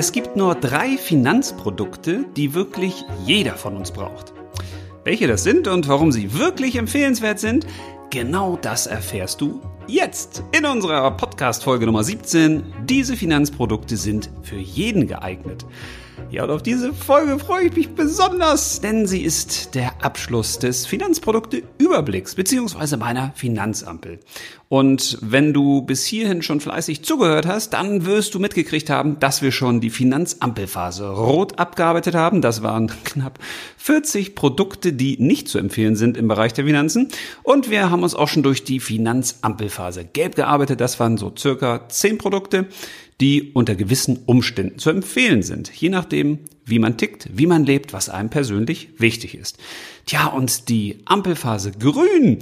Es gibt nur drei Finanzprodukte, die wirklich jeder von uns braucht. Welche das sind und warum sie wirklich empfehlenswert sind, genau das erfährst du jetzt in unserer Podcast-Folge Nummer 17. Diese Finanzprodukte sind für jeden geeignet. Ja, und auf diese Folge freue ich mich besonders, denn sie ist der Abschluss des Finanzprodukte-Überblicks beziehungsweise meiner Finanzampel. Und wenn du bis hierhin schon fleißig zugehört hast, dann wirst du mitgekriegt haben, dass wir schon die Finanzampelphase rot abgearbeitet haben. Das waren knapp 40 Produkte, die nicht zu empfehlen sind im Bereich der Finanzen. Und wir haben uns auch schon durch die Finanzampelphase gelb gearbeitet. Das waren so circa 10 Produkte die unter gewissen Umständen zu empfehlen sind, je nachdem, wie man tickt, wie man lebt, was einem persönlich wichtig ist. Tja, und die Ampelphase grün,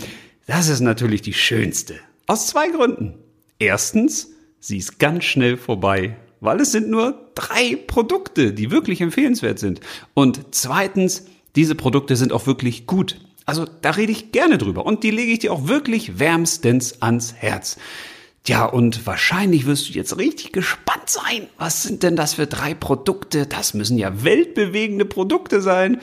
das ist natürlich die schönste. Aus zwei Gründen. Erstens, sie ist ganz schnell vorbei, weil es sind nur drei Produkte, die wirklich empfehlenswert sind. Und zweitens, diese Produkte sind auch wirklich gut. Also da rede ich gerne drüber und die lege ich dir auch wirklich wärmstens ans Herz. Ja, und wahrscheinlich wirst du jetzt richtig gespannt sein. Was sind denn das für drei Produkte? Das müssen ja weltbewegende Produkte sein.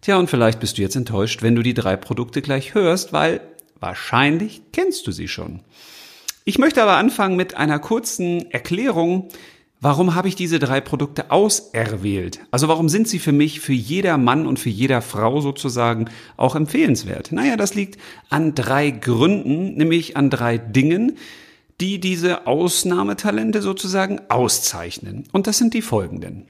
Tja, und vielleicht bist du jetzt enttäuscht, wenn du die drei Produkte gleich hörst, weil wahrscheinlich kennst du sie schon. Ich möchte aber anfangen mit einer kurzen Erklärung, warum habe ich diese drei Produkte auserwählt? Also warum sind sie für mich, für jeder Mann und für jeder Frau sozusagen auch empfehlenswert? Naja, das liegt an drei Gründen, nämlich an drei Dingen, die diese Ausnahmetalente sozusagen auszeichnen. Und das sind die folgenden.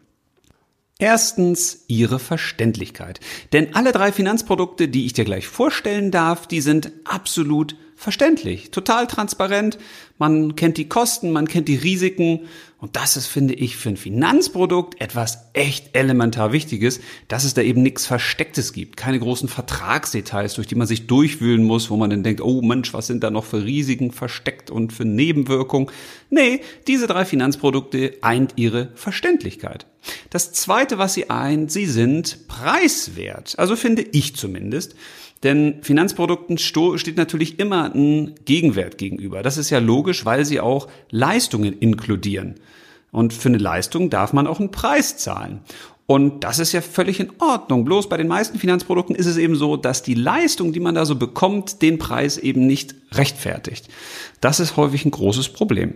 Erstens ihre Verständlichkeit. Denn alle drei Finanzprodukte, die ich dir gleich vorstellen darf, die sind absolut verständlich, total transparent. Man kennt die Kosten, man kennt die Risiken. Und das ist, finde ich, für ein Finanzprodukt etwas echt elementar Wichtiges, dass es da eben nichts Verstecktes gibt. Keine großen Vertragsdetails, durch die man sich durchwühlen muss, wo man dann denkt, oh Mensch, was sind da noch für Risiken versteckt und für Nebenwirkungen. Nee, diese drei Finanzprodukte eint ihre Verständlichkeit. Das zweite, was sie eint, sie sind preiswert. Also finde ich zumindest. Denn Finanzprodukten steht natürlich immer ein Gegenwert gegenüber. Das ist ja logisch, weil sie auch Leistungen inkludieren. Und für eine Leistung darf man auch einen Preis zahlen. Und das ist ja völlig in Ordnung. Bloß bei den meisten Finanzprodukten ist es eben so, dass die Leistung, die man da so bekommt, den Preis eben nicht rechtfertigt. Das ist häufig ein großes Problem.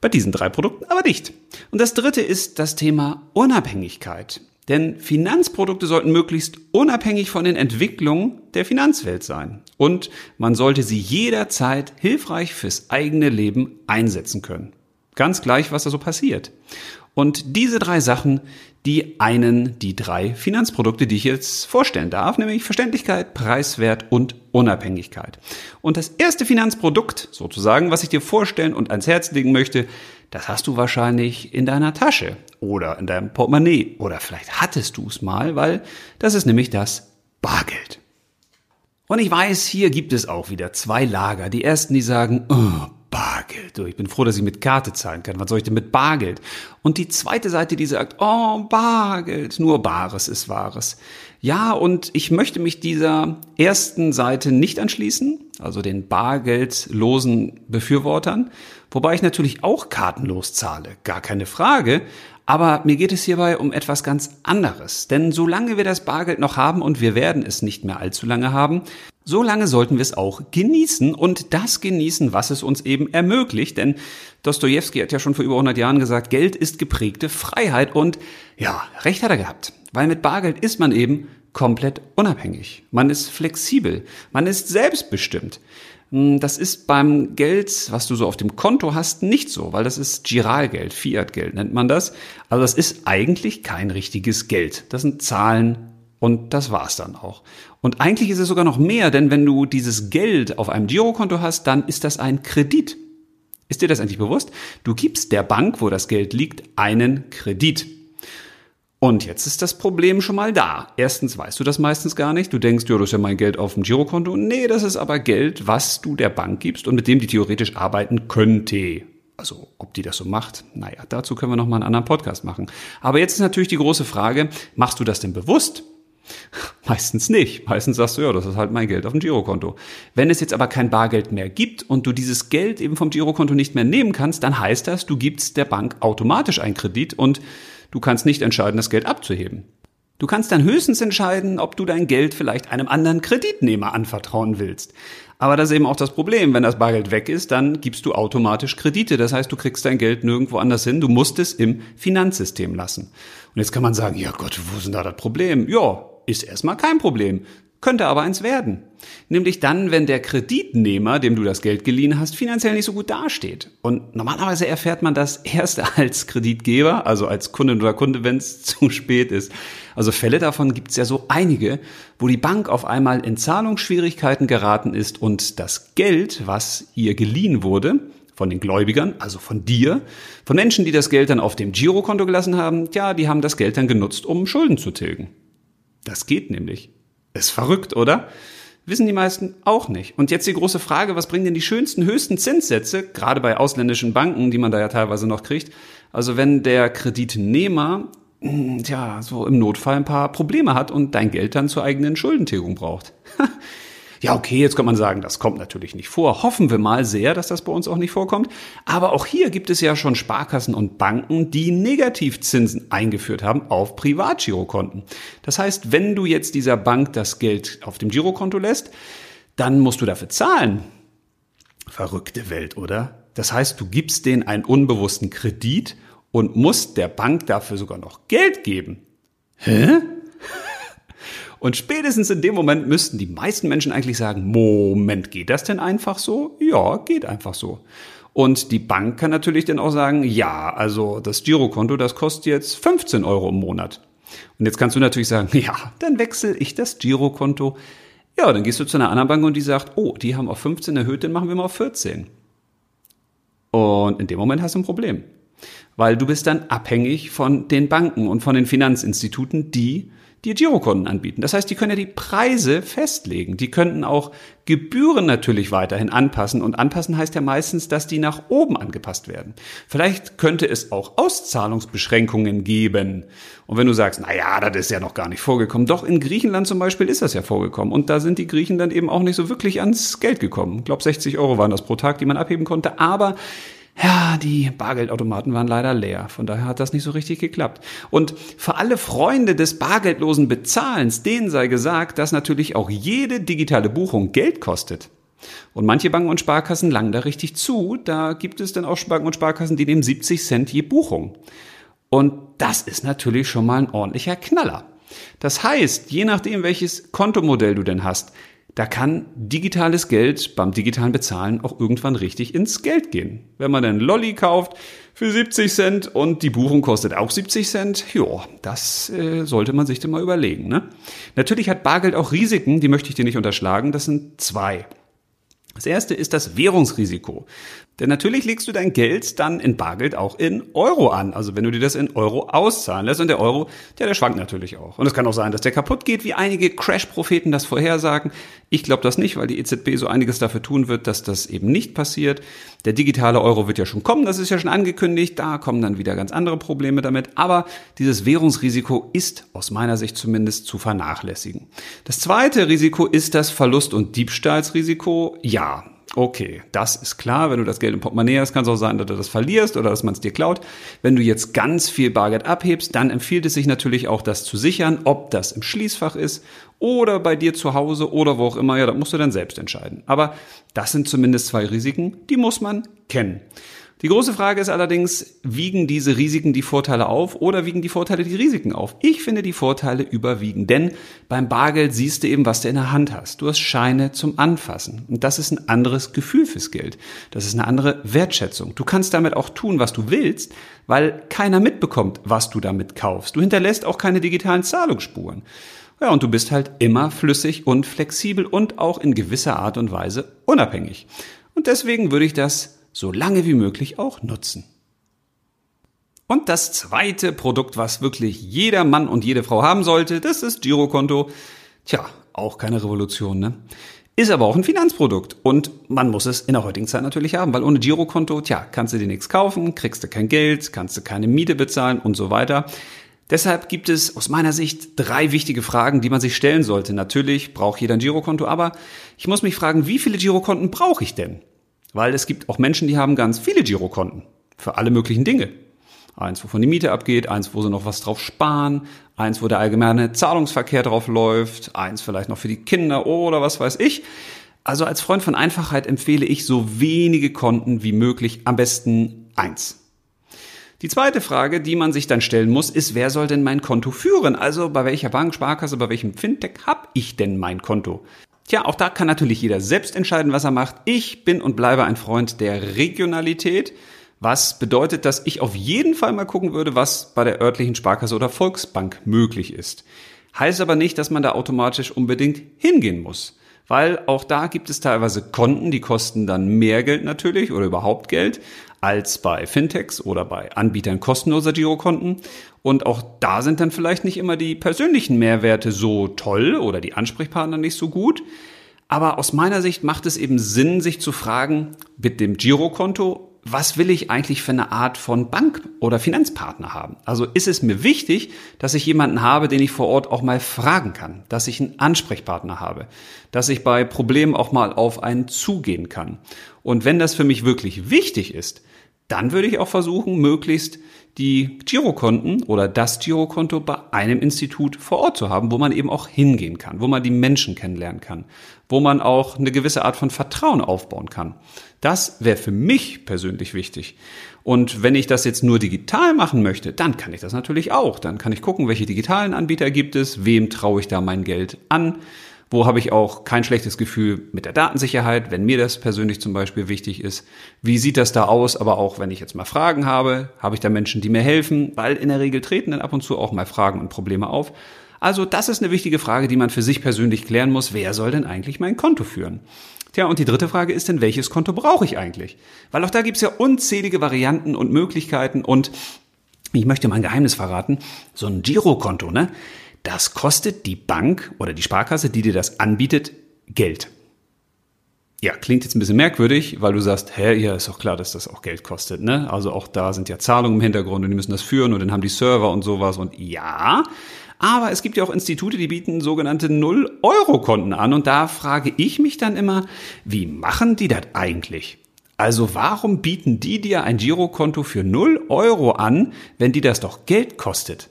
Bei diesen drei Produkten aber nicht. Und das dritte ist das Thema Unabhängigkeit. Denn Finanzprodukte sollten möglichst unabhängig von den Entwicklungen der Finanzwelt sein. Und man sollte sie jederzeit hilfreich fürs eigene Leben einsetzen können. Ganz gleich, was da so passiert. Und diese drei Sachen, die einen die drei Finanzprodukte, die ich jetzt vorstellen darf, nämlich Verständlichkeit, Preiswert und Unabhängigkeit. Und das erste Finanzprodukt, sozusagen, was ich dir vorstellen und ans Herz legen möchte, das hast du wahrscheinlich in deiner Tasche oder in deinem Portemonnaie oder vielleicht hattest du es mal, weil das ist nämlich das Bargeld. Und ich weiß, hier gibt es auch wieder zwei Lager. Die ersten, die sagen, oh, Bargeld. Ich bin froh, dass ich mit Karte zahlen kann. Was soll ich denn mit Bargeld? Und die zweite Seite, die sagt, oh, Bargeld. Nur Bares ist Wahres. Ja, und ich möchte mich dieser ersten Seite nicht anschließen, also den bargeldlosen Befürwortern, wobei ich natürlich auch kartenlos zahle, gar keine Frage. Aber mir geht es hierbei um etwas ganz anderes. Denn solange wir das Bargeld noch haben und wir werden es nicht mehr allzu lange haben, so lange sollten wir es auch genießen und das genießen, was es uns eben ermöglicht. Denn Dostoevsky hat ja schon vor über 100 Jahren gesagt, Geld ist geprägte Freiheit und ja, recht hat er gehabt. Weil mit Bargeld ist man eben komplett unabhängig. Man ist flexibel. Man ist selbstbestimmt. Hm, das ist beim Geld, was du so auf dem Konto hast, nicht so, weil das ist Giralgeld, Fiatgeld nennt man das. Also das ist eigentlich kein richtiges Geld. Das sind Zahlen und das war's dann auch. Und eigentlich ist es sogar noch mehr, denn wenn du dieses Geld auf einem Girokonto hast, dann ist das ein Kredit. Ist dir das eigentlich bewusst? Du gibst der Bank, wo das Geld liegt, einen Kredit. Und jetzt ist das Problem schon mal da. Erstens weißt du das meistens gar nicht. Du denkst, ja, das ist ja mein Geld auf dem Girokonto. Nee, das ist aber Geld, was du der Bank gibst und mit dem die theoretisch arbeiten könnte. Also, ob die das so macht, naja, dazu können wir nochmal einen anderen Podcast machen. Aber jetzt ist natürlich die große Frage, machst du das denn bewusst? Meistens nicht. Meistens sagst du, ja, das ist halt mein Geld auf dem Girokonto. Wenn es jetzt aber kein Bargeld mehr gibt und du dieses Geld eben vom Girokonto nicht mehr nehmen kannst, dann heißt das, du gibst der Bank automatisch einen Kredit und Du kannst nicht entscheiden, das Geld abzuheben. Du kannst dann höchstens entscheiden, ob du dein Geld vielleicht einem anderen Kreditnehmer anvertrauen willst. Aber das ist eben auch das Problem. Wenn das Bargeld weg ist, dann gibst du automatisch Kredite. Das heißt, du kriegst dein Geld nirgendwo anders hin. Du musst es im Finanzsystem lassen. Und jetzt kann man sagen, ja Gott, wo ist denn da das Problem? Ja, ist erstmal kein Problem könnte aber eins werden. Nämlich dann, wenn der Kreditnehmer, dem du das Geld geliehen hast, finanziell nicht so gut dasteht. Und normalerweise erfährt man das erst als Kreditgeber, also als Kundin oder Kunde, wenn es zu spät ist. Also Fälle davon gibt es ja so einige, wo die Bank auf einmal in Zahlungsschwierigkeiten geraten ist und das Geld, was ihr geliehen wurde, von den Gläubigern, also von dir, von Menschen, die das Geld dann auf dem Girokonto gelassen haben, ja, die haben das Geld dann genutzt, um Schulden zu tilgen. Das geht nämlich. Ist verrückt, oder? Wissen die meisten auch nicht. Und jetzt die große Frage, was bringen denn die schönsten, höchsten Zinssätze, gerade bei ausländischen Banken, die man da ja teilweise noch kriegt? Also wenn der Kreditnehmer, hm, ja, so im Notfall ein paar Probleme hat und dein Geld dann zur eigenen Schuldentilgung braucht. Ja, okay, jetzt kann man sagen, das kommt natürlich nicht vor. Hoffen wir mal sehr, dass das bei uns auch nicht vorkommt. Aber auch hier gibt es ja schon Sparkassen und Banken, die Negativzinsen eingeführt haben auf Privatgirokonten. Das heißt, wenn du jetzt dieser Bank das Geld auf dem Girokonto lässt, dann musst du dafür zahlen. Verrückte Welt, oder? Das heißt, du gibst denen einen unbewussten Kredit und musst der Bank dafür sogar noch Geld geben. Hä? Und spätestens in dem Moment müssten die meisten Menschen eigentlich sagen, Moment, geht das denn einfach so? Ja, geht einfach so. Und die Bank kann natürlich dann auch sagen, ja, also das Girokonto, das kostet jetzt 15 Euro im Monat. Und jetzt kannst du natürlich sagen, ja, dann wechsle ich das Girokonto. Ja, dann gehst du zu einer anderen Bank und die sagt, oh, die haben auf 15 erhöht, dann machen wir mal auf 14. Und in dem Moment hast du ein Problem. Weil du bist dann abhängig von den Banken und von den Finanzinstituten, die dir Girokonten anbieten. Das heißt, die können ja die Preise festlegen. Die könnten auch Gebühren natürlich weiterhin anpassen. Und anpassen heißt ja meistens, dass die nach oben angepasst werden. Vielleicht könnte es auch Auszahlungsbeschränkungen geben. Und wenn du sagst, na ja, das ist ja noch gar nicht vorgekommen. Doch in Griechenland zum Beispiel ist das ja vorgekommen. Und da sind die Griechen dann eben auch nicht so wirklich ans Geld gekommen. Ich glaube, 60 Euro waren das pro Tag, die man abheben konnte. Aber ja, die Bargeldautomaten waren leider leer. Von daher hat das nicht so richtig geklappt. Und für alle Freunde des bargeldlosen Bezahlens, denen sei gesagt, dass natürlich auch jede digitale Buchung Geld kostet. Und manche Banken und Sparkassen langen da richtig zu. Da gibt es dann auch Banken und Sparkassen, die nehmen 70 Cent je Buchung. Und das ist natürlich schon mal ein ordentlicher Knaller. Das heißt, je nachdem, welches Kontomodell du denn hast, da kann digitales Geld beim digitalen Bezahlen auch irgendwann richtig ins Geld gehen. Wenn man einen Lolli kauft für 70 Cent und die Buchung kostet auch 70 Cent, ja, das äh, sollte man sich dann mal überlegen. Ne? Natürlich hat Bargeld auch Risiken, die möchte ich dir nicht unterschlagen. Das sind zwei. Das erste ist das Währungsrisiko. Denn natürlich legst du dein Geld dann in Bargeld auch in Euro an. Also wenn du dir das in Euro auszahlen lässt und der Euro, ja, der schwankt natürlich auch. Und es kann auch sein, dass der kaputt geht, wie einige Crash-Propheten das vorhersagen. Ich glaube das nicht, weil die EZB so einiges dafür tun wird, dass das eben nicht passiert. Der digitale Euro wird ja schon kommen, das ist ja schon angekündigt. Da kommen dann wieder ganz andere Probleme damit. Aber dieses Währungsrisiko ist aus meiner Sicht zumindest zu vernachlässigen. Das zweite Risiko ist das Verlust- und Diebstahlsrisiko. Ja, Okay, das ist klar. Wenn du das Geld im Portemonnaie hast, kann es auch sein, dass du das verlierst oder dass man es dir klaut. Wenn du jetzt ganz viel Bargeld abhebst, dann empfiehlt es sich natürlich auch, das zu sichern, ob das im Schließfach ist oder bei dir zu Hause oder wo auch immer. Ja, das musst du dann selbst entscheiden. Aber das sind zumindest zwei Risiken, die muss man kennen. Die große Frage ist allerdings, wiegen diese Risiken die Vorteile auf oder wiegen die Vorteile die Risiken auf? Ich finde, die Vorteile überwiegen, denn beim Bargeld siehst du eben, was du in der Hand hast. Du hast Scheine zum Anfassen und das ist ein anderes Gefühl fürs Geld. Das ist eine andere Wertschätzung. Du kannst damit auch tun, was du willst, weil keiner mitbekommt, was du damit kaufst. Du hinterlässt auch keine digitalen Zahlungsspuren. Ja, und du bist halt immer flüssig und flexibel und auch in gewisser Art und Weise unabhängig. Und deswegen würde ich das so lange wie möglich auch nutzen. Und das zweite Produkt, was wirklich jeder Mann und jede Frau haben sollte, das ist Girokonto. Tja, auch keine Revolution, ne? Ist aber auch ein Finanzprodukt und man muss es in der heutigen Zeit natürlich haben, weil ohne Girokonto, tja, kannst du dir nichts kaufen, kriegst du kein Geld, kannst du keine Miete bezahlen und so weiter. Deshalb gibt es aus meiner Sicht drei wichtige Fragen, die man sich stellen sollte. Natürlich braucht jeder ein Girokonto, aber ich muss mich fragen, wie viele Girokonten brauche ich denn? Weil es gibt auch Menschen, die haben ganz viele Girokonten für alle möglichen Dinge. Eins, wovon die Miete abgeht, eins, wo sie noch was drauf sparen, eins, wo der allgemeine Zahlungsverkehr drauf läuft, eins vielleicht noch für die Kinder oder was weiß ich. Also als Freund von Einfachheit empfehle ich so wenige Konten wie möglich, am besten eins. Die zweite Frage, die man sich dann stellen muss, ist, wer soll denn mein Konto führen? Also bei welcher Bank, Sparkasse, bei welchem Fintech habe ich denn mein Konto? Tja, auch da kann natürlich jeder selbst entscheiden, was er macht. Ich bin und bleibe ein Freund der Regionalität, was bedeutet, dass ich auf jeden Fall mal gucken würde, was bei der örtlichen Sparkasse oder Volksbank möglich ist. Heißt aber nicht, dass man da automatisch unbedingt hingehen muss weil auch da gibt es teilweise Konten, die kosten dann mehr Geld natürlich oder überhaupt Geld als bei Fintechs oder bei Anbietern kostenloser Girokonten. Und auch da sind dann vielleicht nicht immer die persönlichen Mehrwerte so toll oder die Ansprechpartner nicht so gut. Aber aus meiner Sicht macht es eben Sinn, sich zu fragen, mit dem Girokonto was will ich eigentlich für eine Art von Bank oder Finanzpartner haben? Also ist es mir wichtig, dass ich jemanden habe, den ich vor Ort auch mal fragen kann, dass ich einen Ansprechpartner habe, dass ich bei Problemen auch mal auf einen zugehen kann. Und wenn das für mich wirklich wichtig ist, dann würde ich auch versuchen, möglichst die Girokonten oder das Girokonto bei einem Institut vor Ort zu haben, wo man eben auch hingehen kann, wo man die Menschen kennenlernen kann, wo man auch eine gewisse Art von Vertrauen aufbauen kann. Das wäre für mich persönlich wichtig. Und wenn ich das jetzt nur digital machen möchte, dann kann ich das natürlich auch. Dann kann ich gucken, welche digitalen Anbieter gibt es, wem traue ich da mein Geld an wo habe ich auch kein schlechtes Gefühl mit der Datensicherheit, wenn mir das persönlich zum Beispiel wichtig ist. Wie sieht das da aus? Aber auch wenn ich jetzt mal Fragen habe, habe ich da Menschen, die mir helfen, weil in der Regel treten dann ab und zu auch mal Fragen und Probleme auf. Also das ist eine wichtige Frage, die man für sich persönlich klären muss. Wer soll denn eigentlich mein Konto führen? Tja, und die dritte Frage ist denn, welches Konto brauche ich eigentlich? Weil auch da gibt es ja unzählige Varianten und Möglichkeiten und ich möchte mal ein Geheimnis verraten. So ein Girokonto, ne? Das kostet die Bank oder die Sparkasse, die dir das anbietet, Geld. Ja, klingt jetzt ein bisschen merkwürdig, weil du sagst, hä, ja, ist doch klar, dass das auch Geld kostet, ne? Also auch da sind ja Zahlungen im Hintergrund und die müssen das führen und dann haben die Server und sowas und ja. Aber es gibt ja auch Institute, die bieten sogenannte Null-Euro-Konten an und da frage ich mich dann immer, wie machen die das eigentlich? Also warum bieten die dir ein Girokonto für 0 Euro an, wenn die das doch Geld kostet?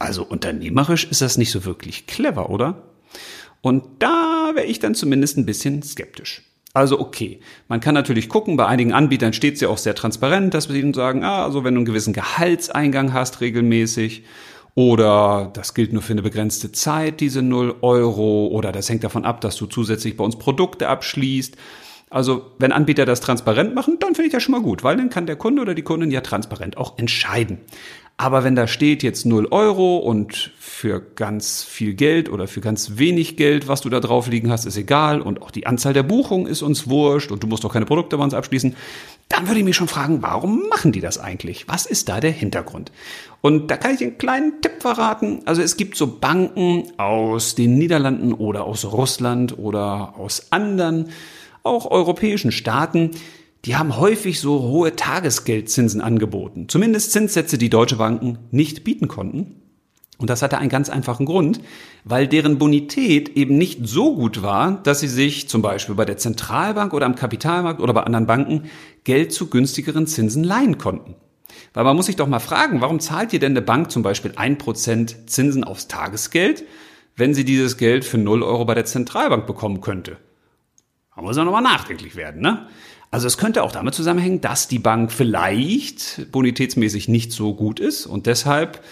Also unternehmerisch ist das nicht so wirklich clever, oder? Und da wäre ich dann zumindest ein bisschen skeptisch. Also okay, man kann natürlich gucken, bei einigen Anbietern steht es ja auch sehr transparent, dass wir ihnen sagen, ah, also wenn du einen gewissen Gehaltseingang hast regelmäßig oder das gilt nur für eine begrenzte Zeit, diese 0 Euro oder das hängt davon ab, dass du zusätzlich bei uns Produkte abschließt. Also wenn Anbieter das transparent machen, dann finde ich das schon mal gut, weil dann kann der Kunde oder die Kundin ja transparent auch entscheiden. Aber wenn da steht jetzt 0 Euro und für ganz viel Geld oder für ganz wenig Geld, was du da drauf liegen hast, ist egal und auch die Anzahl der Buchungen ist uns wurscht und du musst doch keine Produkte bei uns abschließen, dann würde ich mich schon fragen, warum machen die das eigentlich? Was ist da der Hintergrund? Und da kann ich einen kleinen Tipp verraten. Also es gibt so Banken aus den Niederlanden oder aus Russland oder aus anderen, auch europäischen Staaten, die haben häufig so hohe Tagesgeldzinsen angeboten. Zumindest Zinssätze, die deutsche Banken nicht bieten konnten. Und das hatte einen ganz einfachen Grund, weil deren Bonität eben nicht so gut war, dass sie sich zum Beispiel bei der Zentralbank oder am Kapitalmarkt oder bei anderen Banken Geld zu günstigeren Zinsen leihen konnten. Weil man muss sich doch mal fragen, warum zahlt ihr denn eine Bank zum Beispiel ein Prozent Zinsen aufs Tagesgeld, wenn sie dieses Geld für 0 Euro bei der Zentralbank bekommen könnte? Da muss man nochmal nachdenklich werden, ne? Also es könnte auch damit zusammenhängen, dass die Bank vielleicht bonitätsmäßig nicht so gut ist und deshalb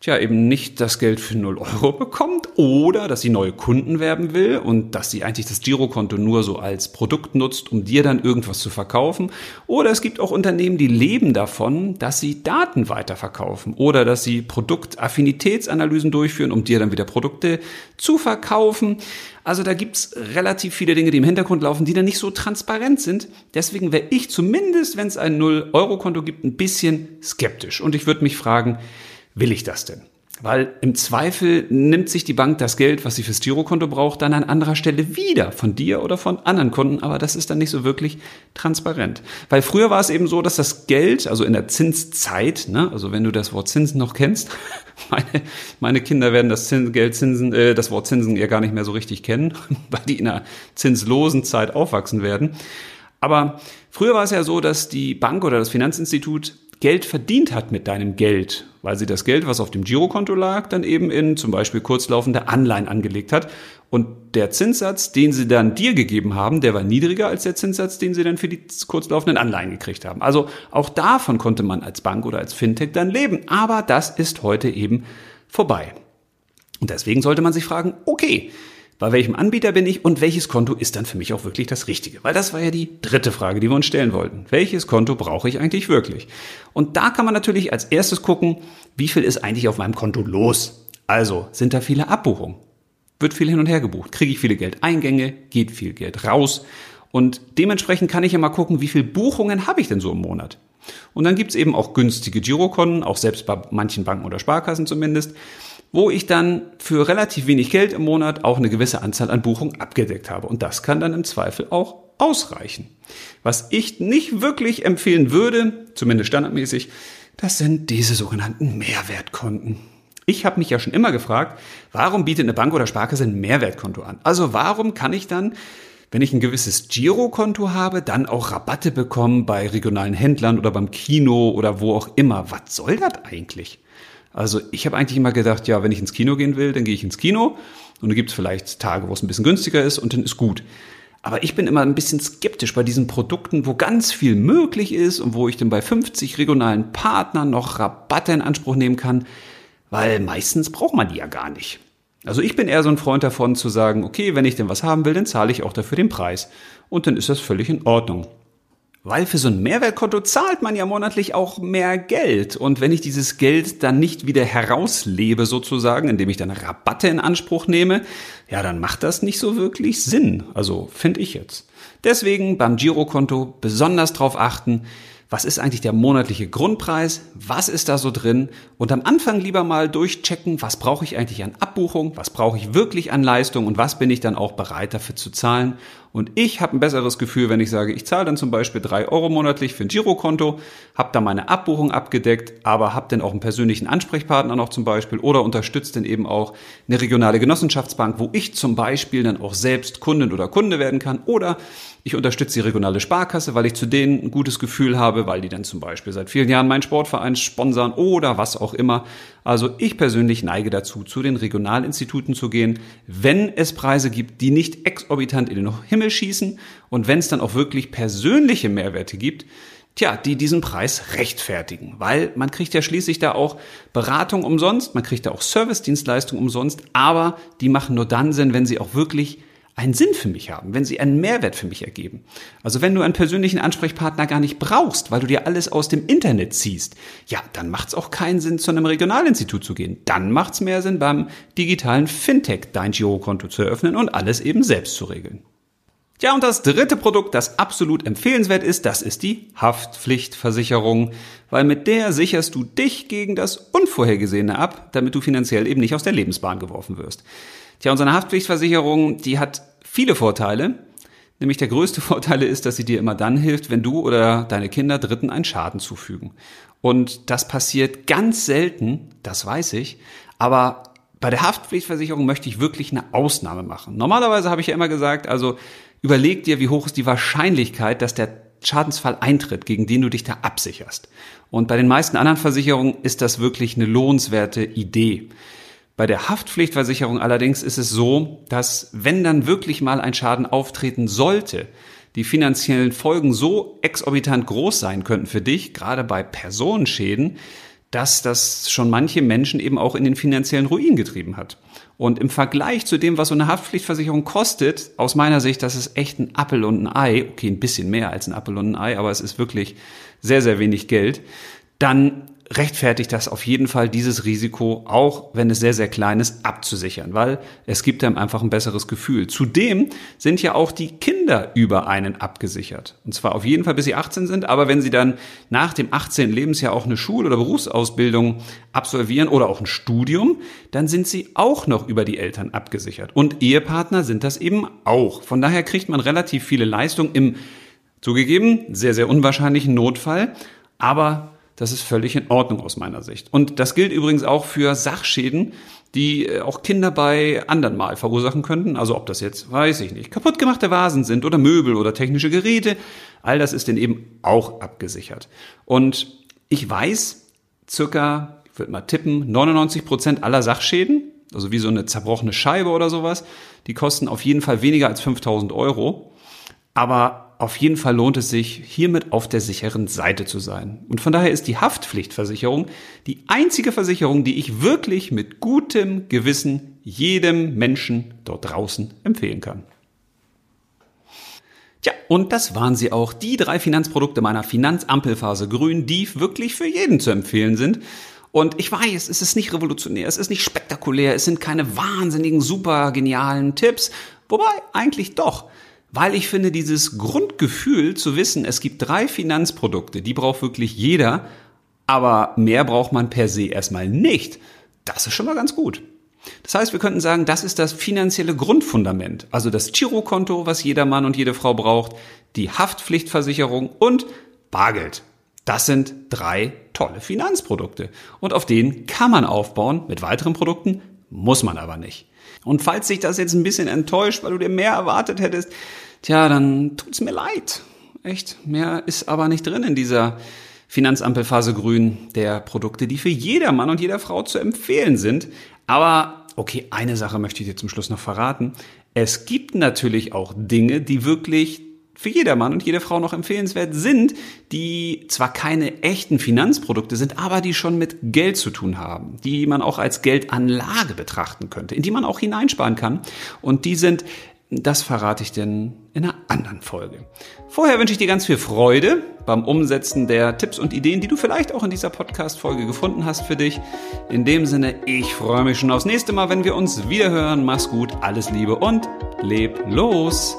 tja, eben nicht das Geld für 0 Euro bekommt oder dass sie neue Kunden werben will und dass sie eigentlich das Girokonto nur so als Produkt nutzt, um dir dann irgendwas zu verkaufen. Oder es gibt auch Unternehmen, die leben davon, dass sie Daten weiterverkaufen oder dass sie Produktaffinitätsanalysen durchführen, um dir dann wieder Produkte zu verkaufen. Also da gibt's relativ viele Dinge, die im Hintergrund laufen, die dann nicht so transparent sind. Deswegen wäre ich zumindest, wenn es ein 0-Euro-Konto gibt, ein bisschen skeptisch. Und ich würde mich fragen, will ich das denn? Weil im Zweifel nimmt sich die Bank das Geld, was sie fürs Girokonto braucht, dann an anderer Stelle wieder von dir oder von anderen Kunden, aber das ist dann nicht so wirklich transparent. Weil früher war es eben so, dass das Geld, also in der Zinszeit, ne, also wenn du das Wort Zinsen noch kennst, meine, meine Kinder werden das Zins, Geld Zinsen, äh, das Wort Zinsen ja gar nicht mehr so richtig kennen, weil die in einer zinslosen Zeit aufwachsen werden. Aber früher war es ja so, dass die Bank oder das Finanzinstitut Geld verdient hat mit deinem Geld, weil sie das Geld, was auf dem Girokonto lag, dann eben in zum Beispiel kurzlaufende Anleihen angelegt hat. Und der Zinssatz, den sie dann dir gegeben haben, der war niedriger als der Zinssatz, den sie dann für die kurzlaufenden Anleihen gekriegt haben. Also auch davon konnte man als Bank oder als Fintech dann leben. Aber das ist heute eben vorbei. Und deswegen sollte man sich fragen, okay, bei welchem Anbieter bin ich und welches Konto ist dann für mich auch wirklich das Richtige? Weil das war ja die dritte Frage, die wir uns stellen wollten. Welches Konto brauche ich eigentlich wirklich? Und da kann man natürlich als erstes gucken, wie viel ist eigentlich auf meinem Konto los? Also, sind da viele Abbuchungen? Wird viel hin und her gebucht? Kriege ich viele Geldeingänge? Geht viel Geld raus? Und dementsprechend kann ich ja mal gucken, wie viele Buchungen habe ich denn so im Monat? Und dann gibt's eben auch günstige Girokonten, auch selbst bei manchen Banken oder Sparkassen zumindest wo ich dann für relativ wenig Geld im Monat auch eine gewisse Anzahl an Buchungen abgedeckt habe. Und das kann dann im Zweifel auch ausreichen. Was ich nicht wirklich empfehlen würde, zumindest standardmäßig, das sind diese sogenannten Mehrwertkonten. Ich habe mich ja schon immer gefragt, warum bietet eine Bank oder Sparkasse ein Mehrwertkonto an? Also warum kann ich dann, wenn ich ein gewisses Girokonto habe, dann auch Rabatte bekommen bei regionalen Händlern oder beim Kino oder wo auch immer? Was soll das eigentlich? Also ich habe eigentlich immer gedacht, ja, wenn ich ins Kino gehen will, dann gehe ich ins Kino und dann gibt es vielleicht Tage, wo es ein bisschen günstiger ist und dann ist gut. Aber ich bin immer ein bisschen skeptisch bei diesen Produkten, wo ganz viel möglich ist und wo ich dann bei 50 regionalen Partnern noch Rabatte in Anspruch nehmen kann, weil meistens braucht man die ja gar nicht. Also ich bin eher so ein Freund davon zu sagen, okay, wenn ich denn was haben will, dann zahle ich auch dafür den Preis. Und dann ist das völlig in Ordnung. Weil für so ein Mehrwertkonto zahlt man ja monatlich auch mehr Geld. Und wenn ich dieses Geld dann nicht wieder herauslebe sozusagen, indem ich dann Rabatte in Anspruch nehme, ja, dann macht das nicht so wirklich Sinn. Also finde ich jetzt. Deswegen beim Girokonto besonders drauf achten, was ist eigentlich der monatliche Grundpreis, was ist da so drin und am Anfang lieber mal durchchecken, was brauche ich eigentlich an Abbuchung, was brauche ich wirklich an Leistung und was bin ich dann auch bereit dafür zu zahlen. Und ich habe ein besseres Gefühl, wenn ich sage, ich zahle dann zum Beispiel drei Euro monatlich für ein Girokonto, habe da meine Abbuchung abgedeckt, aber habe dann auch einen persönlichen Ansprechpartner noch zum Beispiel oder unterstützt dann eben auch eine regionale Genossenschaftsbank, wo ich zum Beispiel dann auch selbst Kundin oder Kunde werden kann oder ich unterstütze die regionale Sparkasse, weil ich zu denen ein gutes Gefühl habe, weil die dann zum Beispiel seit vielen Jahren meinen Sportverein sponsern oder was auch immer. Also ich persönlich neige dazu, zu den Regionalinstituten zu gehen, wenn es Preise gibt, die nicht exorbitant in den Himmel schießen. Und wenn es dann auch wirklich persönliche Mehrwerte gibt, tja, die diesen Preis rechtfertigen, weil man kriegt ja schließlich da auch Beratung umsonst, man kriegt da auch Servicedienstleistung umsonst, aber die machen nur dann Sinn, wenn sie auch wirklich einen Sinn für mich haben, wenn sie einen Mehrwert für mich ergeben. Also wenn du einen persönlichen Ansprechpartner gar nicht brauchst, weil du dir alles aus dem Internet ziehst, ja, dann macht es auch keinen Sinn, zu einem Regionalinstitut zu gehen. Dann macht es mehr Sinn, beim digitalen Fintech dein Girokonto zu eröffnen und alles eben selbst zu regeln. Ja, und das dritte Produkt, das absolut empfehlenswert ist, das ist die Haftpflichtversicherung, weil mit der sicherst du dich gegen das Unvorhergesehene ab, damit du finanziell eben nicht aus der Lebensbahn geworfen wirst. Tja, unsere Haftpflichtversicherung, die hat viele Vorteile. Nämlich der größte Vorteil ist, dass sie dir immer dann hilft, wenn du oder deine Kinder Dritten einen Schaden zufügen. Und das passiert ganz selten, das weiß ich, aber bei der Haftpflichtversicherung möchte ich wirklich eine Ausnahme machen. Normalerweise habe ich ja immer gesagt, also überleg dir, wie hoch ist die Wahrscheinlichkeit, dass der Schadensfall eintritt, gegen den du dich da absicherst. Und bei den meisten anderen Versicherungen ist das wirklich eine lohnenswerte Idee. Bei der Haftpflichtversicherung allerdings ist es so, dass wenn dann wirklich mal ein Schaden auftreten sollte, die finanziellen Folgen so exorbitant groß sein könnten für dich, gerade bei Personenschäden, dass das schon manche Menschen eben auch in den finanziellen Ruin getrieben hat. Und im Vergleich zu dem, was so eine Haftpflichtversicherung kostet, aus meiner Sicht, das ist echt ein Appel und ein Ei, okay, ein bisschen mehr als ein Appel und ein Ei, aber es ist wirklich sehr, sehr wenig Geld, dann rechtfertigt das auf jeden Fall dieses Risiko, auch wenn es sehr, sehr klein ist, abzusichern, weil es gibt einem einfach ein besseres Gefühl. Zudem sind ja auch die Kinder über einen abgesichert. Und zwar auf jeden Fall, bis sie 18 sind, aber wenn sie dann nach dem 18. Lebensjahr auch eine Schul- oder Berufsausbildung absolvieren oder auch ein Studium, dann sind sie auch noch über die Eltern abgesichert. Und Ehepartner sind das eben auch. Von daher kriegt man relativ viele Leistungen im zugegeben sehr, sehr unwahrscheinlichen Notfall, aber das ist völlig in Ordnung aus meiner Sicht. Und das gilt übrigens auch für Sachschäden, die äh, auch Kinder bei anderen mal verursachen könnten. Also ob das jetzt, weiß ich nicht, kaputt gemachte Vasen sind oder Möbel oder technische Geräte, all das ist denn eben auch abgesichert. Und Ich weiß, circa, ich würde mal tippen, 99 Prozent aller Sachschäden, also wie so eine zerbrochene Scheibe oder sowas, die kosten auf jeden Fall weniger als 5000 Euro. Aber auf jeden Fall lohnt es sich, hiermit auf der sicheren Seite zu sein. Und von daher ist die Haftpflichtversicherung die einzige Versicherung, die ich wirklich mit gutem Gewissen jedem Menschen dort draußen empfehlen kann. Tja, und das waren sie auch, die drei Finanzprodukte meiner Finanzampelphase Grün, die wirklich für jeden zu empfehlen sind. Und ich weiß, es ist nicht revolutionär, es ist nicht spektakulär, es sind keine wahnsinnigen, super genialen Tipps, wobei eigentlich doch. Weil ich finde, dieses Grundgefühl zu wissen, es gibt drei Finanzprodukte, die braucht wirklich jeder, aber mehr braucht man per se erstmal nicht. Das ist schon mal ganz gut. Das heißt, wir könnten sagen, das ist das finanzielle Grundfundament, also das Girokonto, was jeder Mann und jede Frau braucht, die Haftpflichtversicherung und Bargeld. Das sind drei tolle Finanzprodukte. Und auf denen kann man aufbauen. Mit weiteren Produkten muss man aber nicht. Und falls sich das jetzt ein bisschen enttäuscht, weil du dir mehr erwartet hättest, tja, dann tut's mir leid. Echt, mehr ist aber nicht drin in dieser Finanzampelphase Grün der Produkte, die für jeder Mann und jeder Frau zu empfehlen sind. Aber okay, eine Sache möchte ich dir zum Schluss noch verraten. Es gibt natürlich auch Dinge, die wirklich für jedermann und jede Frau noch empfehlenswert sind, die zwar keine echten Finanzprodukte sind, aber die schon mit Geld zu tun haben, die man auch als Geldanlage betrachten könnte, in die man auch hineinsparen kann. Und die sind, das verrate ich denn in einer anderen Folge. Vorher wünsche ich dir ganz viel Freude beim Umsetzen der Tipps und Ideen, die du vielleicht auch in dieser Podcast-Folge gefunden hast für dich. In dem Sinne, ich freue mich schon aufs nächste Mal, wenn wir uns wiederhören. Mach's gut, alles Liebe und leb los!